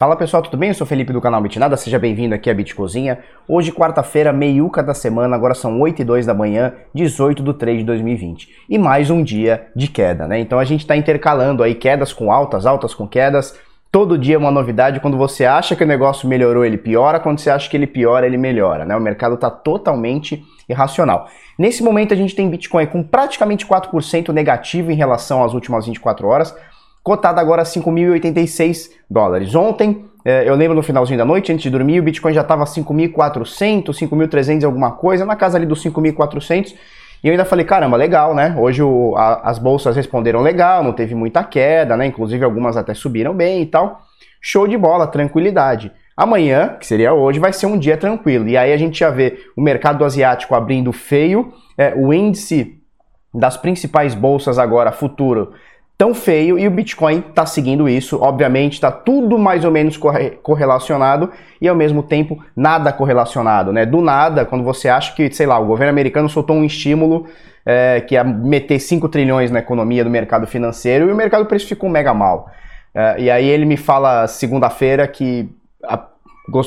Fala pessoal, tudo bem? Eu sou Felipe do canal Bitnada, seja bem-vindo aqui à Bitcozinha. Hoje, quarta-feira, meiuca da semana, agora são 8 e 2 da manhã, 18 do 3 de 2020. E mais um dia de queda, né? Então a gente está intercalando aí quedas com altas, altas com quedas. Todo dia é uma novidade, quando você acha que o negócio melhorou, ele piora, quando você acha que ele piora, ele melhora, né? O mercado está totalmente irracional. Nesse momento a gente tem Bitcoin com praticamente 4% negativo em relação às últimas 24 horas, cotada agora a 5.086 dólares. Ontem, é, eu lembro no finalzinho da noite, antes de dormir, o Bitcoin já estava 5.400, 5.300 alguma coisa, na casa ali dos 5.400. E eu ainda falei, caramba, legal, né? Hoje o, a, as bolsas responderam legal, não teve muita queda, né? Inclusive algumas até subiram bem e tal. Show de bola, tranquilidade. Amanhã, que seria hoje, vai ser um dia tranquilo. E aí a gente já vê o mercado asiático abrindo feio, é, o índice das principais bolsas agora, futuro, tão feio e o Bitcoin está seguindo isso. Obviamente, está tudo mais ou menos corre correlacionado e ao mesmo tempo nada correlacionado, né? Do nada, quando você acha que, sei lá, o governo americano soltou um estímulo é, que ia meter 5 trilhões na economia do mercado financeiro e o mercado precificou mega mal. É, e aí ele me fala segunda-feira que a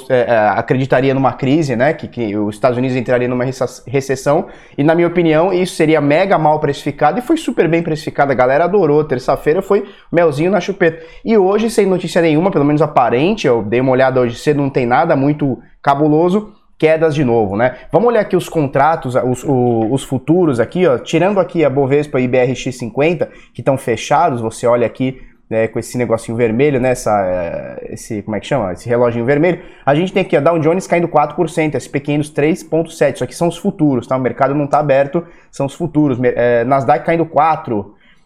é, é, acreditaria numa crise, né, que, que, os Estados Unidos entrariam numa recessão, e na minha opinião isso seria mega mal precificado e foi super bem precificado, a galera adorou, terça-feira foi melzinho na chupeta. E hoje, sem notícia nenhuma, pelo menos aparente, eu dei uma olhada hoje cedo, não tem nada muito cabuloso, quedas de novo, né? Vamos olhar aqui os contratos, os, os, os futuros aqui, ó, tirando aqui a Bovespa e BRX50, que estão fechados, você olha aqui né, com esse negocinho vermelho, né, essa, é, esse, como é que chama? Esse reloginho vermelho, a gente tem aqui a Dow Jones caindo 4%, SP 500 3,7%, isso aqui são os futuros, tá? O mercado não está aberto, são os futuros. É, Nasdaq caindo 4%,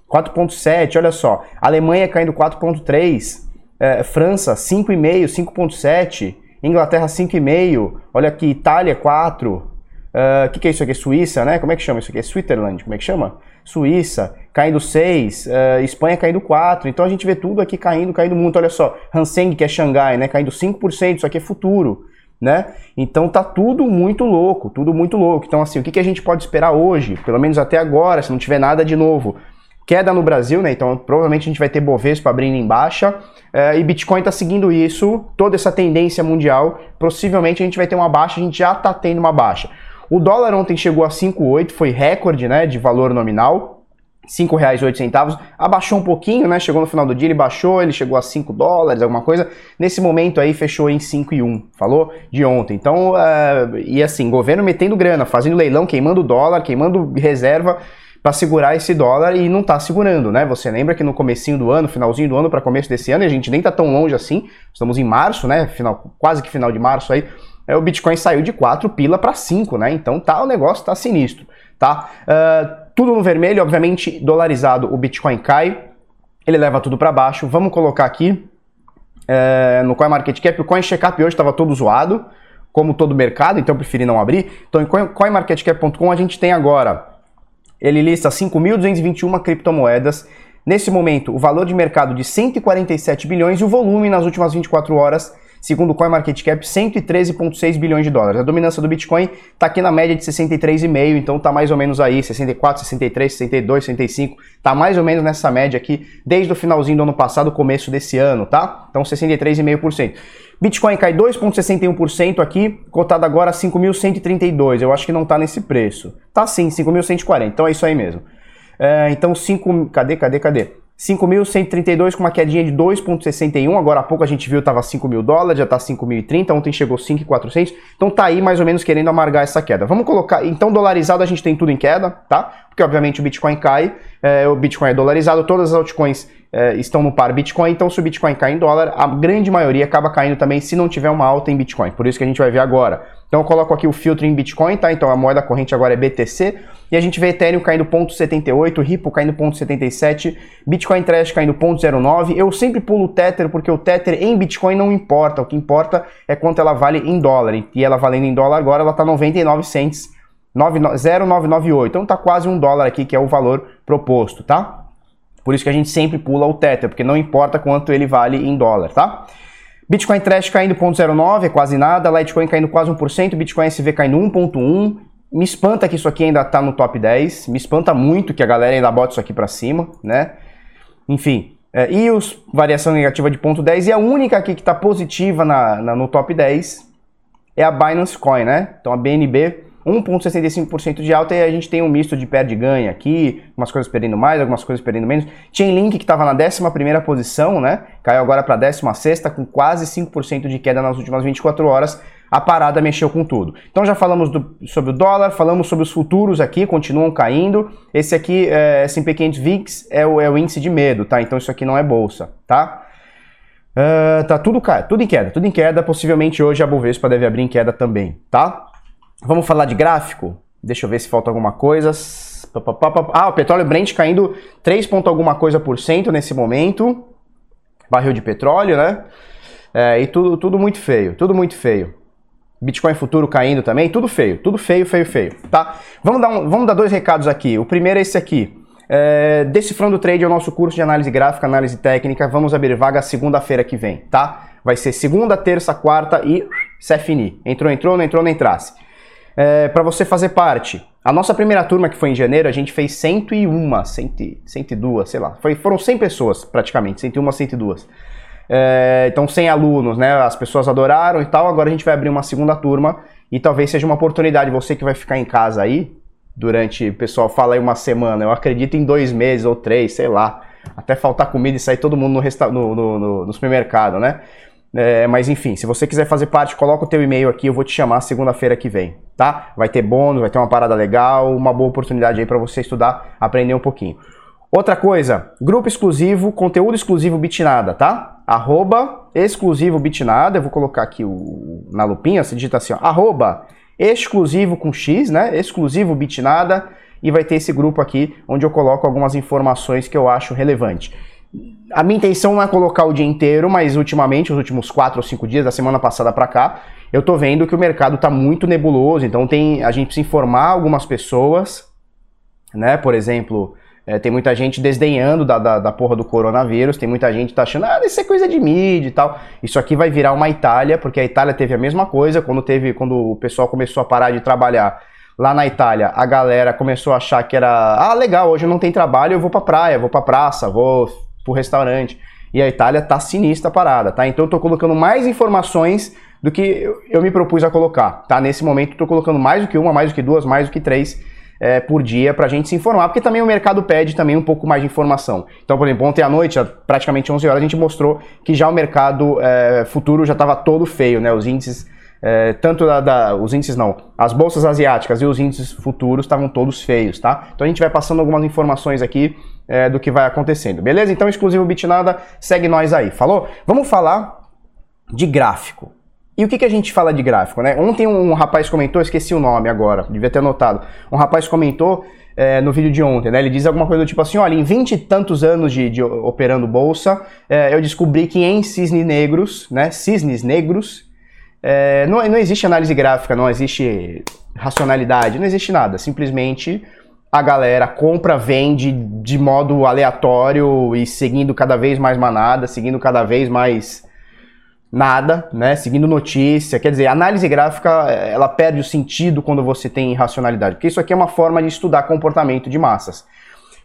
4,7%, olha só. Alemanha caindo 4,3%, é, França 5,5%, 5,7%, Inglaterra 5,5%, olha aqui, Itália 4%, o uh, que, que é isso aqui? Suíça, né? Como é que chama isso aqui? É Switzerland, como é que chama? Suíça caindo 6, uh, eh, Espanha caindo 4. Então a gente vê tudo aqui caindo, caindo muito. Olha só, Hang que é Xangai, né, caindo 5%, isso aqui é futuro, né? Então tá tudo muito louco, tudo muito louco. Então assim, o que, que a gente pode esperar hoje, pelo menos até agora, se não tiver nada de novo? Queda no Brasil, né? Então provavelmente a gente vai ter Bovespa abrindo em baixa uh, e Bitcoin tá seguindo isso, toda essa tendência mundial. Possivelmente a gente vai ter uma baixa, a gente já tá tendo uma baixa. O dólar ontem chegou a 5,8, foi recorde né, de valor nominal. R$ 5,08, abaixou um pouquinho, né? Chegou no final do dia, ele baixou, ele chegou a 5 dólares, alguma coisa. Nesse momento aí fechou em 5,1, falou? De ontem. Então, uh, e assim, governo metendo grana, fazendo leilão, queimando dólar, queimando reserva para segurar esse dólar e não está segurando, né? Você lembra que no comecinho do ano, finalzinho do ano para começo desse ano, e a gente nem tá tão longe assim, estamos em março, né? Final, quase que final de março aí o Bitcoin saiu de 4 pila para 5, né? Então tá, o negócio tá sinistro, tá? Uh, tudo no vermelho, obviamente dolarizado, o Bitcoin cai, ele leva tudo para baixo. Vamos colocar aqui uh, no CoinMarketCap, o CoinCheckup hoje estava todo zoado, como todo mercado, então eu preferi não abrir. Então em CoinMarketCap.com a gente tem agora, ele lista 5.221 criptomoedas, Nesse momento, o valor de mercado de 147 bilhões e o volume nas últimas 24 horas Segundo o CoinMarketCap, 113,6 bilhões de dólares. A dominância do Bitcoin está aqui na média de 63,5, então está mais ou menos aí, 64, 63, 62, 65, está mais ou menos nessa média aqui desde o finalzinho do ano passado, começo desse ano, tá? Então 63,5%. Bitcoin cai 2,61% aqui, cotado agora a 5.132. Eu acho que não está nesse preço. Tá sim, 5.140. Então é isso aí mesmo. É, então 5, cadê, cadê, cadê? 5.132 com uma quedinha de 2,61. Agora há pouco a gente viu estava 5 mil dólares, já está 5.030. Ontem chegou 5.400. Então tá aí mais ou menos querendo amargar essa queda. Vamos colocar. Então, dolarizado a gente tem tudo em queda, tá? Porque obviamente o Bitcoin cai, é, o Bitcoin é dolarizado, todas as altcoins é, estão no par Bitcoin. Então, se o Bitcoin cai em dólar, a grande maioria acaba caindo também se não tiver uma alta em Bitcoin. Por isso que a gente vai ver agora. Então eu coloco aqui o filtro em Bitcoin, tá? Então a moeda corrente agora é BTC. E a gente vê Ethereum caindo 0,78, Ripple caindo 0,77, Bitcoin Trash caindo 0,09. Eu sempre pulo o Tether porque o Tether em Bitcoin não importa. O que importa é quanto ela vale em dólar. E ela valendo em dólar agora, ela tá 99 cents, 0,998. Então tá quase um dólar aqui, que é o valor proposto, tá? Por isso que a gente sempre pula o Tether, porque não importa quanto ele vale em dólar, tá? Bitcoin Trash caindo 0,09, é quase nada. Litecoin caindo quase 1%. Bitcoin SV caindo 1,1%. Me espanta que isso aqui ainda está no top 10. Me espanta muito que a galera ainda bota isso aqui para cima, né? Enfim, É, e os variação negativa de 0,10 e a única aqui que está positiva na, na, no top 10 é a Binance Coin, né? Então a BNB 1,65% de alta e a gente tem um misto de perde e ganha aqui, algumas coisas perdendo mais, algumas coisas perdendo menos. Chainlink que estava na 11 posição, né? Caiu agora para a 16 com quase 5% de queda nas últimas 24 horas. A parada mexeu com tudo. Então já falamos do, sobre o dólar, falamos sobre os futuros aqui, continuam caindo. Esse aqui, é, S&P 500 VIX, é o, é o índice de medo, tá? Então isso aqui não é bolsa, tá? Uh, tá tudo, tudo em queda, tudo em queda. Possivelmente hoje a Bovespa deve abrir em queda também, tá? Vamos falar de gráfico? Deixa eu ver se falta alguma coisa. Ah, o petróleo Brent caindo 3 ponto alguma coisa por cento nesse momento. Barril de petróleo, né? É, e tudo, tudo muito feio, tudo muito feio. Bitcoin futuro caindo também, tudo feio, tudo feio, feio, feio, tá? Vamos dar, um, vamos dar dois recados aqui. O primeiro é esse aqui. É, Decifrando Trade é o nosso curso de análise gráfica, análise técnica. Vamos abrir vaga segunda-feira que vem, tá? Vai ser segunda, terça, quarta e CFNI. Entrou, entrou, não entrou, não entrasse é, para você fazer parte. A nossa primeira turma, que foi em janeiro, a gente fez 101, 100, 102, sei lá. Foi, foram 100 pessoas, praticamente, 101, 102. É, então, 100 alunos, né? As pessoas adoraram e tal. Agora a gente vai abrir uma segunda turma e talvez seja uma oportunidade. Você que vai ficar em casa aí, durante, o pessoal fala aí uma semana, eu acredito em dois meses ou três, sei lá. Até faltar comida e sair todo mundo no, no, no, no supermercado, né? É, mas enfim, se você quiser fazer parte, coloca o teu e-mail aqui, eu vou te chamar segunda-feira que vem, tá? Vai ter bônus, vai ter uma parada legal, uma boa oportunidade aí para você estudar, aprender um pouquinho. Outra coisa, grupo exclusivo, conteúdo exclusivo Bitnada, tá? Arroba exclusivo Bitnada, eu vou colocar aqui o, na lupinha, você digita assim, ó, arroba exclusivo com X, né? Exclusivo Bitnada, e vai ter esse grupo aqui onde eu coloco algumas informações que eu acho relevante. A minha intenção não é colocar o dia inteiro, mas ultimamente, os últimos quatro ou cinco dias, da semana passada para cá, eu tô vendo que o mercado está muito nebuloso, então tem, a gente precisa informar algumas pessoas, né? Por exemplo, é, tem muita gente desdenhando da, da, da, porra do coronavírus, tem muita gente tá achando, ah, isso é coisa de mídia e tal. Isso aqui vai virar uma Itália, porque a Itália teve a mesma coisa quando teve, quando o pessoal começou a parar de trabalhar. Lá na Itália, a galera começou a achar que era, ah, legal, hoje não tem trabalho, eu vou pra praia, vou pra praça, vou pro restaurante. E a Itália tá sinistra a parada, tá? Então eu tô colocando mais informações do que eu me propus a colocar, tá? Nesse momento eu tô colocando mais do que uma, mais do que duas, mais do que três é, por dia para a gente se informar, porque também o mercado pede também um pouco mais de informação. Então, por exemplo, ontem à noite, praticamente 11 horas, a gente mostrou que já o mercado é, futuro já estava todo feio, né? Os índices, é, tanto da, da, os índices não, as bolsas asiáticas e os índices futuros estavam todos feios, tá? Então a gente vai passando algumas informações aqui é, do que vai acontecendo, beleza? Então, exclusivo Bitnada, segue nós aí, falou? Vamos falar de gráfico. E o que, que a gente fala de gráfico, né? Ontem um rapaz comentou, esqueci o nome agora, devia ter anotado. Um rapaz comentou é, no vídeo de ontem, né? Ele diz alguma coisa do tipo assim: olha, em 20 e tantos anos de, de operando bolsa, é, eu descobri que em cisnes negros, né? Cisnes negros, é, não, não existe análise gráfica, não existe racionalidade, não existe nada. Simplesmente a galera compra, vende de modo aleatório e seguindo cada vez mais manada, seguindo cada vez mais nada, né? Seguindo notícia, quer dizer, a análise gráfica ela perde o sentido quando você tem irracionalidade, porque isso aqui é uma forma de estudar comportamento de massas.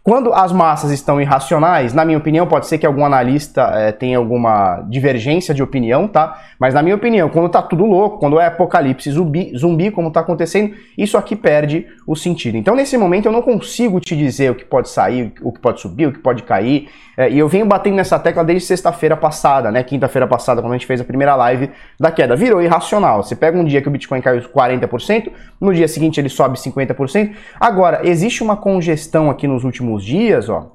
Quando as massas estão irracionais, na minha opinião, pode ser que algum analista é, tenha alguma divergência de opinião, tá? Mas na minha opinião, quando tá tudo louco, quando é apocalipse zumbi, zumbi como tá acontecendo, isso aqui perde o sentido. Então, nesse momento, eu não consigo te dizer o que pode sair, o que pode subir, o que pode cair. É, e eu venho batendo nessa tecla desde sexta-feira passada, né? Quinta-feira passada, quando a gente fez a primeira live da queda. Virou irracional. Você pega um dia que o Bitcoin caiu 40%, no dia seguinte ele sobe 50%. Agora, existe uma congestão aqui nos últimos dias, ó.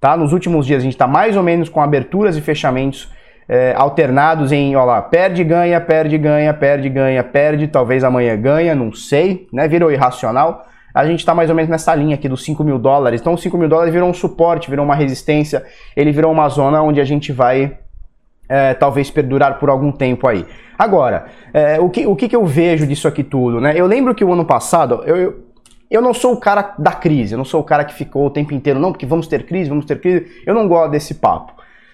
Tá? Nos últimos dias a gente está mais ou menos com aberturas e fechamentos é, alternados em, ó lá, perde, ganha, perde, ganha, perde, ganha, perde, talvez amanhã ganha, não sei, né? Virou irracional a gente está mais ou menos nessa linha aqui dos 5 mil dólares. Então, os 5 mil dólares virou um suporte, virou uma resistência, ele virou uma zona onde a gente vai é, talvez perdurar por algum tempo aí. Agora, é, o, que, o que, que eu vejo disso aqui tudo? Né? Eu lembro que o ano passado, eu, eu não sou o cara da crise, eu não sou o cara que ficou o tempo inteiro, não, porque vamos ter crise, vamos ter crise. Eu não gosto desse papo.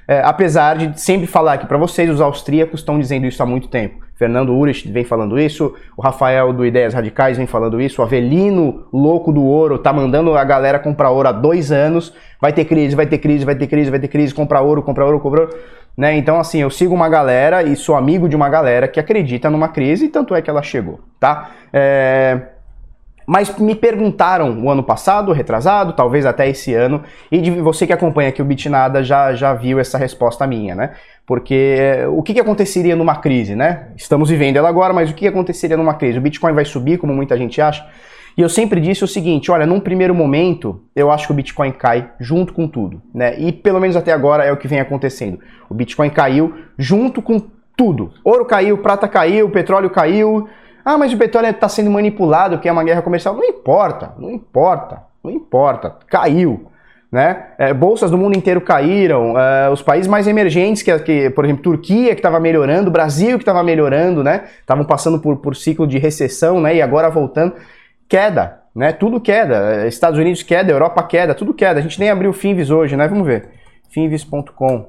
é, apesar de sempre falar aqui para vocês, os austríacos estão dizendo isso há muito tempo. Fernando Urich vem falando isso, o Rafael do Ideias Radicais vem falando isso, o Avelino, louco do ouro, tá mandando a galera comprar ouro há dois anos. Vai ter crise, vai ter crise, vai ter crise, vai ter crise, comprar ouro, comprar ouro, comprar ouro. Né? Então, assim, eu sigo uma galera e sou amigo de uma galera que acredita numa crise, e tanto é que ela chegou, tá? É... Mas me perguntaram o ano passado, retrasado, talvez até esse ano, e de você que acompanha aqui o Bitnada já, já viu essa resposta minha, né? Porque eh, o que, que aconteceria numa crise, né? Estamos vivendo ela agora, mas o que aconteceria numa crise? O Bitcoin vai subir, como muita gente acha? E eu sempre disse o seguinte, olha, num primeiro momento, eu acho que o Bitcoin cai junto com tudo, né? E pelo menos até agora é o que vem acontecendo. O Bitcoin caiu junto com tudo. Ouro caiu, prata caiu, petróleo caiu. Ah, mas o petróleo está sendo manipulado, que é uma guerra comercial. Não importa, não importa, não importa. Caiu. Né? É, bolsas do mundo inteiro caíram, é, os países mais emergentes, que, que por exemplo, Turquia que estava melhorando, Brasil que estava melhorando, né? Estavam passando por, por ciclo de recessão, né? E agora voltando, queda, né? Tudo queda. Estados Unidos queda, Europa queda, tudo queda. A gente nem abriu o Finvis hoje, né? Vamos ver. Finvis.com.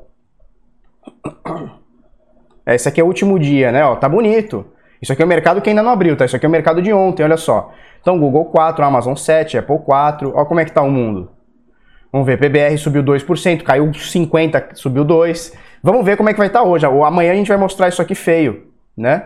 Esse aqui é o último dia, né? Ó, tá bonito. Isso aqui é o mercado que ainda não abriu, tá? Isso aqui é o mercado de ontem, olha só. Então, Google 4, Amazon 7, Apple 4. Olha como é que tá o mundo. Vamos ver, PBR subiu 2%, caiu 50, subiu 2%. Vamos ver como é que vai estar tá hoje. Amanhã a gente vai mostrar isso aqui feio, né?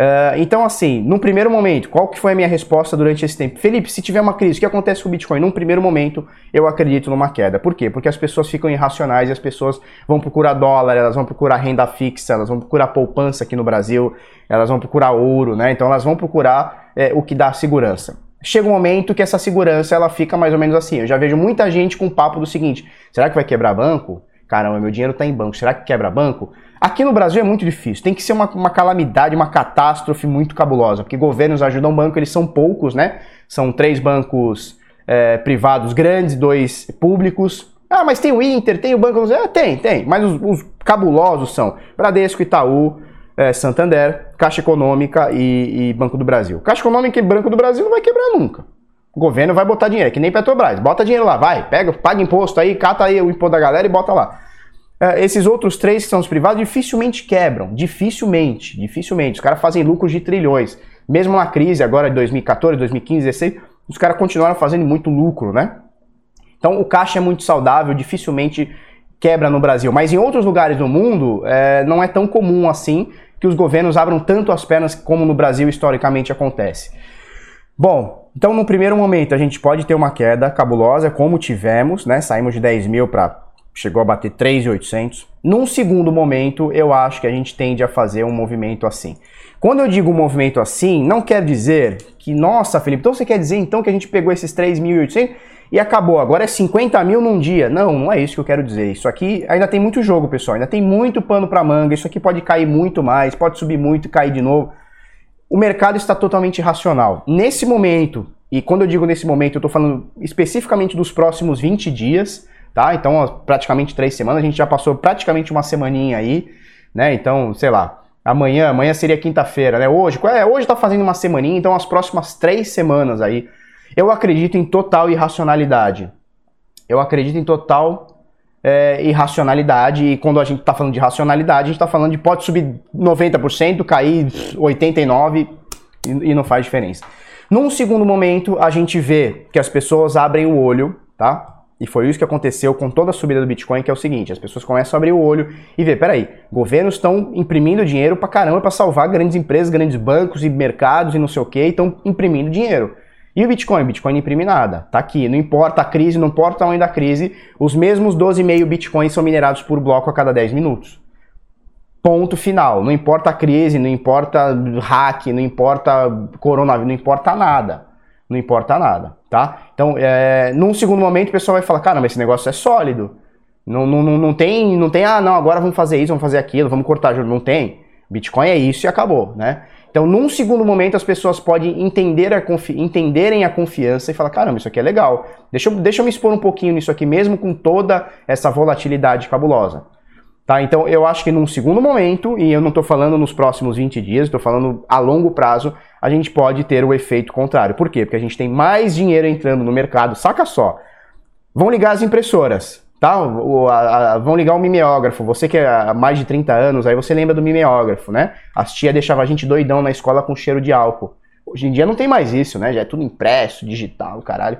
Uh, então, assim, num primeiro momento, qual que foi a minha resposta durante esse tempo? Felipe, se tiver uma crise, o que acontece com o Bitcoin? Num primeiro momento, eu acredito numa queda. Por quê? Porque as pessoas ficam irracionais e as pessoas vão procurar dólar, elas vão procurar renda fixa, elas vão procurar poupança aqui no Brasil, elas vão procurar ouro, né? Então elas vão procurar é, o que dá segurança chega um momento que essa segurança ela fica mais ou menos assim. Eu já vejo muita gente com o papo do seguinte: será que vai quebrar banco? Caramba, meu dinheiro está em banco, será que quebra banco? Aqui no Brasil é muito difícil, tem que ser uma, uma calamidade, uma catástrofe muito cabulosa, porque governos ajudam banco, eles são poucos, né? São três bancos é, privados grandes, dois públicos. Ah, mas tem o Inter, tem o Banco... É, tem, tem, mas os, os cabulosos são Bradesco, Itaú, é, Santander, Caixa Econômica e, e, Banco do Brasil. Caixa Econômica e Banco do Brasil não vai quebrar nunca. O governo vai botar dinheiro, que nem Petrobras. Bota dinheiro lá, vai, pega, paga imposto aí, cata aí o imposto da galera e bota lá. É, esses outros três que são os privados dificilmente quebram, dificilmente, dificilmente. Os caras fazem lucros de trilhões. Mesmo na crise agora de 2014, 2015, 2016, os caras continuaram fazendo muito lucro, né? Então o caixa é muito saudável, dificilmente quebra no Brasil. Mas em outros lugares do mundo é, não é tão comum assim que os governos abram tanto as pernas como no Brasil historicamente acontece. Bom, então no primeiro momento a gente pode ter uma queda cabulosa, como tivemos, né? Saímos de 10 mil para chegou a bater 3.800. Num segundo momento, eu acho que a gente tende a fazer um movimento assim. Quando eu digo um movimento assim, não quer dizer que, nossa, Felipe, então você quer dizer então que a gente pegou esses 3.800 e acabou. Agora é 50 mil num dia. Não, não é isso que eu quero dizer. Isso aqui ainda tem muito jogo, pessoal. Ainda tem muito pano para manga. Isso aqui pode cair muito mais, pode subir muito e cair de novo. O mercado está totalmente irracional. Nesse momento, e quando eu digo nesse momento, eu estou falando especificamente dos próximos 20 dias, tá? Então, praticamente três semanas. A gente já passou praticamente uma semaninha aí, né? Então, sei lá. Amanhã, amanhã seria quinta-feira, né? Hoje, é, hoje tá fazendo uma semaninha, então as próximas três semanas aí eu acredito em total irracionalidade. Eu acredito em total é, irracionalidade. E quando a gente está falando de racionalidade, a gente está falando de pode subir 90%, cair 89% e, e não faz diferença. Num segundo momento, a gente vê que as pessoas abrem o olho, tá? E foi isso que aconteceu com toda a subida do Bitcoin, que é o seguinte, as pessoas começam a abrir o olho e ver, peraí, governos estão imprimindo dinheiro pra caramba para salvar grandes empresas, grandes bancos e mercados e não sei o que, estão imprimindo dinheiro. E o Bitcoin? O Bitcoin não imprime nada. Tá aqui. Não importa a crise, não importa o tamanho da crise, os mesmos 12,5 Bitcoins são minerados por bloco a cada 10 minutos. Ponto final. Não importa a crise, não importa hack, não importa coronavírus, não importa nada. Não importa nada, tá? Então, é, num segundo momento, o pessoal vai falar, caramba, esse negócio é sólido. Não, não, não, não, tem, não tem, ah, não, agora vamos fazer isso, vamos fazer aquilo, vamos cortar juros. Não tem. Bitcoin é isso e acabou, né? Então, num segundo momento, as pessoas podem entender a entenderem a confiança e falar: caramba, isso aqui é legal. Deixa eu, deixa eu me expor um pouquinho nisso aqui, mesmo com toda essa volatilidade cabulosa. Tá? Então, eu acho que num segundo momento, e eu não estou falando nos próximos 20 dias, estou falando a longo prazo, a gente pode ter o efeito contrário. Por quê? Porque a gente tem mais dinheiro entrando no mercado. Saca só. Vão ligar as impressoras. Tá? O, a, a, vão ligar o mimeógrafo. Você que é há mais de 30 anos, aí você lembra do mimeógrafo, né? As tia deixava a gente doidão na escola com cheiro de álcool. Hoje em dia não tem mais isso, né? Já é tudo impresso, digital, caralho.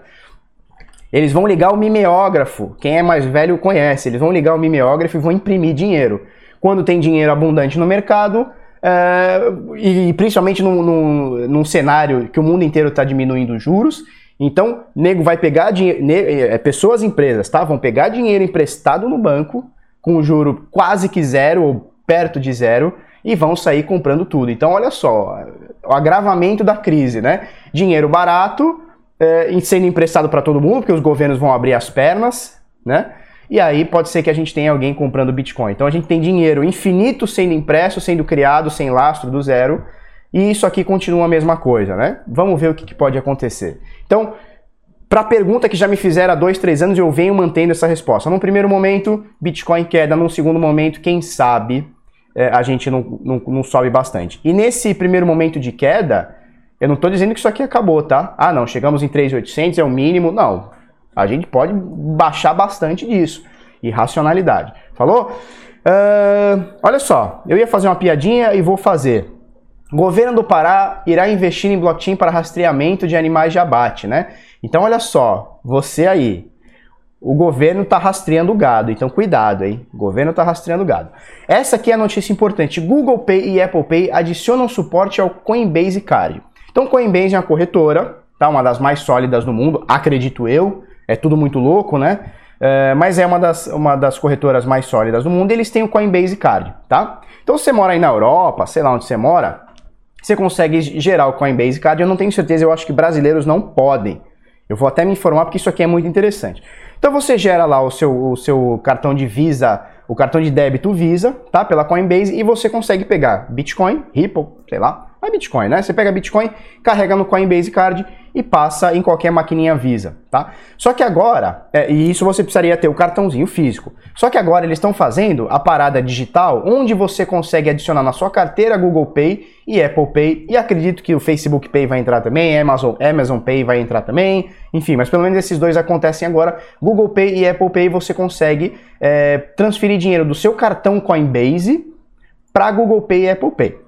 Eles vão ligar o mimeógrafo. Quem é mais velho conhece. Eles vão ligar o mimeógrafo e vão imprimir dinheiro. Quando tem dinheiro abundante no mercado, é, e principalmente num, num, num, cenário que o mundo inteiro está diminuindo os juros, então nego vai pegar dinheiro, é, pessoas, empresas, tá? Vão pegar dinheiro emprestado no banco com juro quase que zero ou perto de zero e vão sair comprando tudo. Então olha só, o agravamento da crise, né? Dinheiro barato é, sendo emprestado para todo mundo, porque os governos vão abrir as pernas, né? E aí pode ser que a gente tenha alguém comprando Bitcoin. Então a gente tem dinheiro infinito sendo impresso, sendo criado sem lastro do zero, e isso aqui continua a mesma coisa, né? Vamos ver o que, que pode acontecer. Então, para a pergunta que já me fizeram há dois, três anos, eu venho mantendo essa resposta. Num primeiro momento, Bitcoin queda, num segundo momento, quem sabe é, a gente não, não, não sobe bastante. E nesse primeiro momento de queda, eu não estou dizendo que isso aqui acabou, tá? Ah, não, chegamos em 3.800, é o mínimo. Não, a gente pode baixar bastante disso. Irracionalidade. Falou? Uh, olha só, eu ia fazer uma piadinha e vou fazer. Governo do Pará irá investir em blockchain para rastreamento de animais de abate, né? Então, olha só, você aí, o governo está rastreando o gado, então cuidado, hein? O governo está rastreando o gado. Essa aqui é a notícia importante. Google Pay e Apple Pay adicionam suporte ao Coinbase Card. Então, Coinbase é uma corretora, tá? Uma das mais sólidas do mundo, acredito eu. É tudo muito louco, né? É, mas é uma das, uma das corretoras mais sólidas do mundo. Eles têm o Coinbase Card, tá? Então, se você mora aí na Europa, sei lá onde você mora, você consegue gerar o Coinbase Card. Eu não tenho certeza, eu acho que brasileiros não podem. Eu vou até me informar porque isso aqui é muito interessante. Então você gera lá o seu, o seu cartão de Visa, o cartão de débito Visa, tá? Pela Coinbase e você consegue pegar Bitcoin, Ripple, sei lá, é Bitcoin, né? Você pega Bitcoin, carrega no Coinbase Card e passa em qualquer maquininha Visa, tá? Só que agora, é, e isso você precisaria ter o cartãozinho físico. Só que agora eles estão fazendo a parada digital, onde você consegue adicionar na sua carteira Google Pay e Apple Pay, e acredito que o Facebook Pay vai entrar também, Amazon, Amazon Pay vai entrar também, enfim, mas pelo menos esses dois acontecem agora. Google Pay e Apple Pay você consegue é, transferir dinheiro do seu cartão Coinbase para Google Pay e Apple Pay.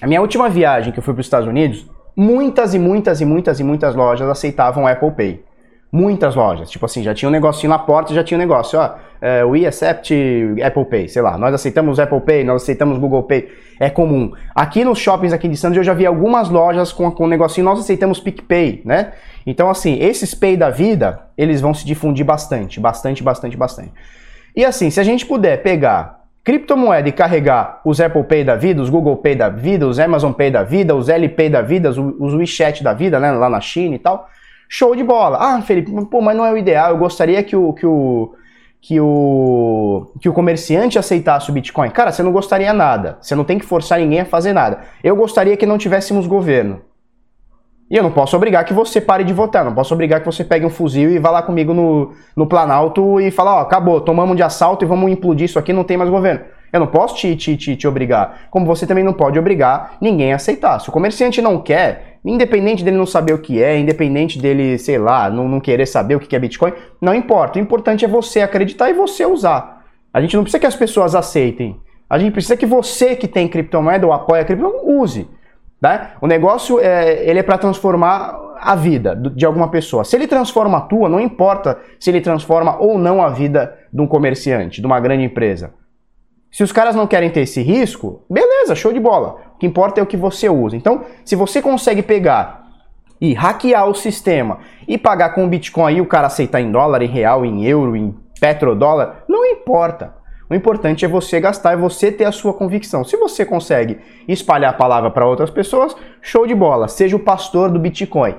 A minha última viagem que eu fui para os Estados Unidos, muitas e muitas e muitas e muitas lojas aceitavam Apple Pay. Muitas lojas. Tipo assim, já tinha um negocinho na porta, já tinha um negócio, ó. Uh, we accept Apple Pay, sei lá. Nós aceitamos Apple Pay, nós aceitamos Google Pay. É comum. Aqui nos shoppings aqui de Santos eu já vi algumas lojas com, com um negocinho, nós aceitamos PicPay, né? Então, assim, esses Pay da vida, eles vão se difundir bastante, bastante, bastante, bastante. E assim, se a gente puder pegar criptomoeda e carregar os Apple Pay da vida, os Google Pay da vida, os Amazon Pay da vida, os LPay da vida, os WeChat da vida, né, lá na China e tal, show de bola. Ah, Felipe, pô, mas não é o ideal. Eu gostaria que o que o que o que o comerciante aceitasse o Bitcoin. Cara, você não gostaria nada. Você não tem que forçar ninguém a fazer nada. Eu gostaria que não tivéssemos governo. E eu não posso obrigar que você pare de votar, não posso obrigar que você pegue um fuzil e vá lá comigo no, no Planalto e fala, ó, acabou, tomamos de assalto e vamos implodir isso aqui, não tem mais governo. Eu não posso te, te, te, te obrigar, como você também não pode obrigar ninguém a aceitar. Se o comerciante não quer, independente dele não saber o que é, independente dele, sei lá, não, não querer saber o que é Bitcoin, não importa. O importante é você acreditar e você usar. A gente não precisa que as pessoas aceitem. A gente precisa que você que tem criptomoeda ou apoia a criptomoeda, use. Né? O negócio é, ele é para transformar a vida de alguma pessoa. Se ele transforma a tua, não importa se ele transforma ou não a vida de um comerciante, de uma grande empresa. Se os caras não querem ter esse risco, beleza, show de bola. O que importa é o que você usa. Então, se você consegue pegar e hackear o sistema e pagar com Bitcoin aí o cara aceitar em dólar, em real, em euro, em petrodólar, não importa. O importante é você gastar e você ter a sua convicção. Se você consegue espalhar a palavra para outras pessoas, show de bola, seja o pastor do Bitcoin.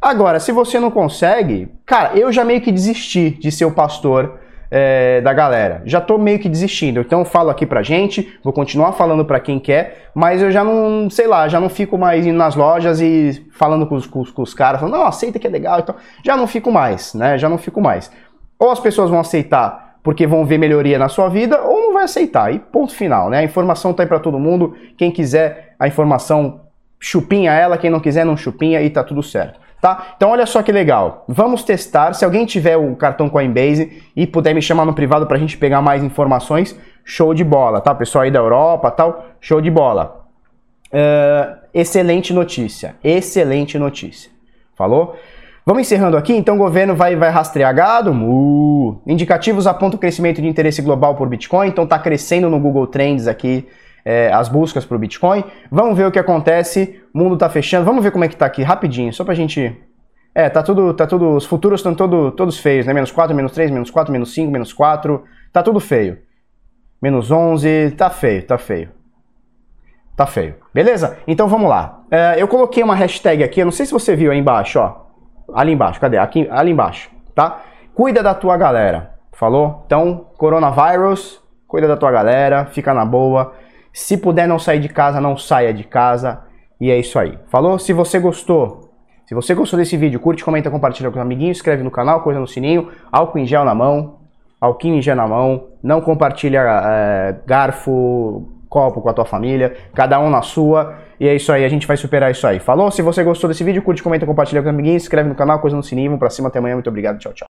Agora, se você não consegue, cara, eu já meio que desisti de ser o pastor é, da galera. Já tô meio que desistindo. Então eu falo aqui pra gente, vou continuar falando para quem quer, mas eu já não, sei lá, já não fico mais indo nas lojas e falando com os, com, com os caras, falando, não, aceita que é legal, então já não fico mais, né? Já não fico mais. Ou as pessoas vão aceitar porque vão ver melhoria na sua vida ou não vai aceitar. E ponto final, né? A informação tá aí para todo mundo. Quem quiser a informação, chupinha ela, quem não quiser não chupinha e tá tudo certo. tá? Então olha só que legal. Vamos testar. Se alguém tiver o cartão Coinbase e puder me chamar no privado pra gente pegar mais informações, show de bola, tá? Pessoal aí da Europa, tal, show de bola. Uh, excelente notícia, excelente notícia. Falou? Vamos encerrando aqui, então o governo vai, vai rastrear gado. Uh. Indicativos apontam crescimento de interesse global por Bitcoin, então está crescendo no Google Trends aqui é, as buscas para o Bitcoin. Vamos ver o que acontece, o mundo está fechando. Vamos ver como é que está aqui rapidinho, só para a gente... É, tá tudo, tá tudo, os futuros estão todo, todos feios, né? Menos 4, menos 3, menos 4, menos 5, menos 4, tá tudo feio. Menos 11, tá feio, tá feio. Tá feio. Beleza? Então vamos lá. É, eu coloquei uma hashtag aqui, eu não sei se você viu aí embaixo, ó. Ali embaixo, cadê? Aqui, ali embaixo, tá? Cuida da tua galera, falou? Então, coronavírus, cuida da tua galera, fica na boa. Se puder não sair de casa, não saia de casa. E é isso aí. Falou? Se você gostou, se você gostou desse vídeo, curte, comenta, compartilha com os amiguinhos, inscreve no canal, coisa no sininho, álcool em gel na mão, álcool em gel na mão, não compartilha é, garfo, copo com a tua família, cada um na sua. E é isso aí, a gente vai superar isso aí. Falou? Se você gostou desse vídeo, curte, comenta, compartilha com os amiguinhos, inscreve no canal, coisa no sininho, pra cima até amanhã. Muito obrigado, tchau, tchau.